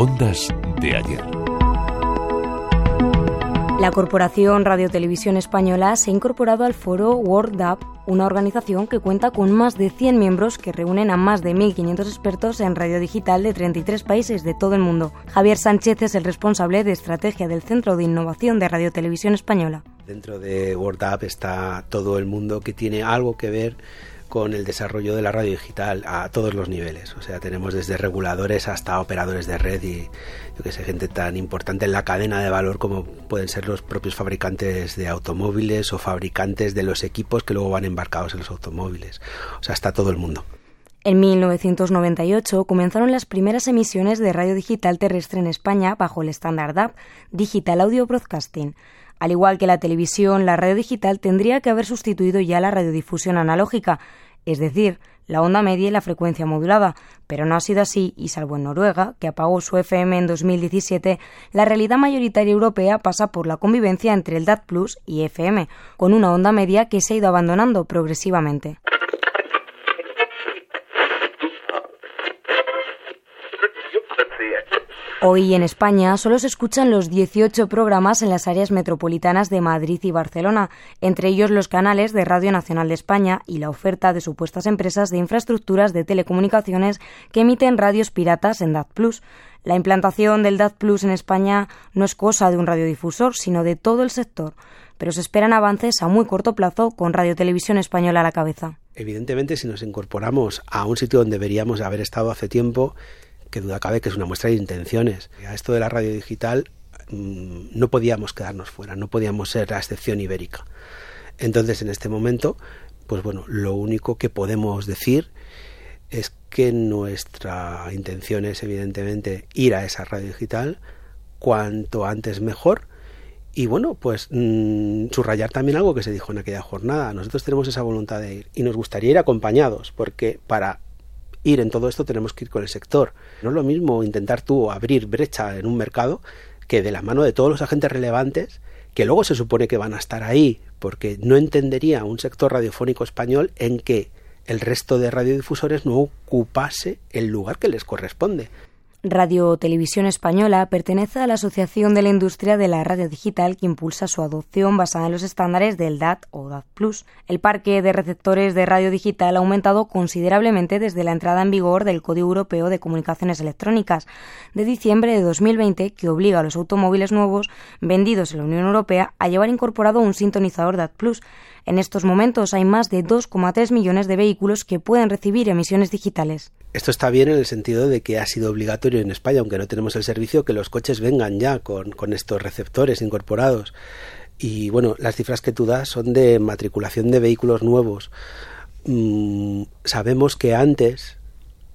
Ondas de ayer. La Corporación Radio Televisión Española se ha incorporado al foro World Up, una organización que cuenta con más de 100 miembros que reúnen a más de 1.500 expertos en radio digital de 33 países de todo el mundo. Javier Sánchez es el responsable de estrategia del Centro de Innovación de Radio Televisión Española. Dentro de World Up está todo el mundo que tiene algo que ver con el desarrollo de la radio digital a todos los niveles. O sea, tenemos desde reguladores hasta operadores de red y yo que sé, gente tan importante en la cadena de valor como pueden ser los propios fabricantes de automóviles o fabricantes de los equipos que luego van embarcados en los automóviles. O sea, está todo el mundo. En 1998 comenzaron las primeras emisiones de radio digital terrestre en España bajo el estándar DAB, Digital Audio Broadcasting. Al igual que la televisión, la radio digital tendría que haber sustituido ya la radiodifusión analógica, es decir, la onda media y la frecuencia modulada, pero no ha sido así y salvo en Noruega, que apagó su FM en 2017, la realidad mayoritaria europea pasa por la convivencia entre el DAT Plus y FM, con una onda media que se ha ido abandonando progresivamente. Hoy en España solo se escuchan los 18 programas en las áreas metropolitanas de Madrid y Barcelona, entre ellos los canales de Radio Nacional de España y la oferta de supuestas empresas de infraestructuras de telecomunicaciones que emiten radios piratas en DAT Plus. La implantación del DAT Plus en España no es cosa de un radiodifusor, sino de todo el sector, pero se esperan avances a muy corto plazo con Radio Televisión Española a la cabeza. Evidentemente, si nos incorporamos a un sitio donde deberíamos haber estado hace tiempo, que duda cabe que es una muestra de intenciones. A esto de la radio digital mm, no podíamos quedarnos fuera, no podíamos ser la excepción ibérica. Entonces, en este momento, pues bueno, lo único que podemos decir es que nuestra intención es evidentemente ir a esa radio digital cuanto antes mejor y bueno, pues mm, subrayar también algo que se dijo en aquella jornada. Nosotros tenemos esa voluntad de ir y nos gustaría ir acompañados porque para ir en todo esto tenemos que ir con el sector. No es lo mismo intentar tú abrir brecha en un mercado que de la mano de todos los agentes relevantes que luego se supone que van a estar ahí, porque no entendería un sector radiofónico español en que el resto de radiodifusores no ocupase el lugar que les corresponde. Radio Televisión Española pertenece a la Asociación de la Industria de la Radio Digital que impulsa su adopción basada en los estándares del DAT o DAT Plus. El parque de receptores de radio digital ha aumentado considerablemente desde la entrada en vigor del Código Europeo de Comunicaciones Electrónicas de diciembre de 2020 que obliga a los automóviles nuevos vendidos en la Unión Europea a llevar incorporado un sintonizador DAT Plus. En estos momentos hay más de 2,3 millones de vehículos que pueden recibir emisiones digitales. Esto está bien en el sentido de que ha sido obligatorio en España, aunque no tenemos el servicio, que los coches vengan ya con, estos receptores incorporados. Y bueno, las cifras que tú das son de matriculación de vehículos nuevos. Mm, sabemos que antes,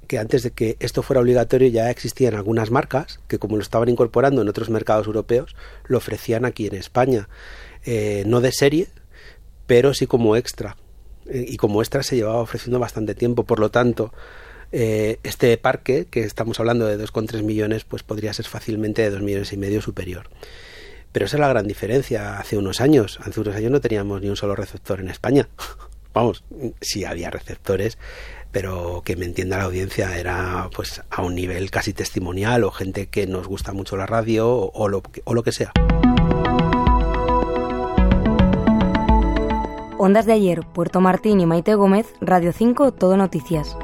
que antes de que esto fuera obligatorio ya existían algunas marcas que como lo estaban incorporando en otros mercados europeos, lo ofrecían aquí en España. Eh, no de serie, pero sí como extra. Eh, y como extra se llevaba ofreciendo bastante tiempo. Por lo tanto, eh, este parque, que estamos hablando de 2,3 millones, pues podría ser fácilmente de 2 millones y medio superior. Pero esa es la gran diferencia. Hace unos años, hace unos años no teníamos ni un solo receptor en España. Vamos, sí había receptores, pero que me entienda la audiencia era pues a un nivel casi testimonial o gente que nos gusta mucho la radio o, lo, o lo que sea. Ondas de ayer, Puerto Martín y Maite Gómez, Radio 5, Todo Noticias.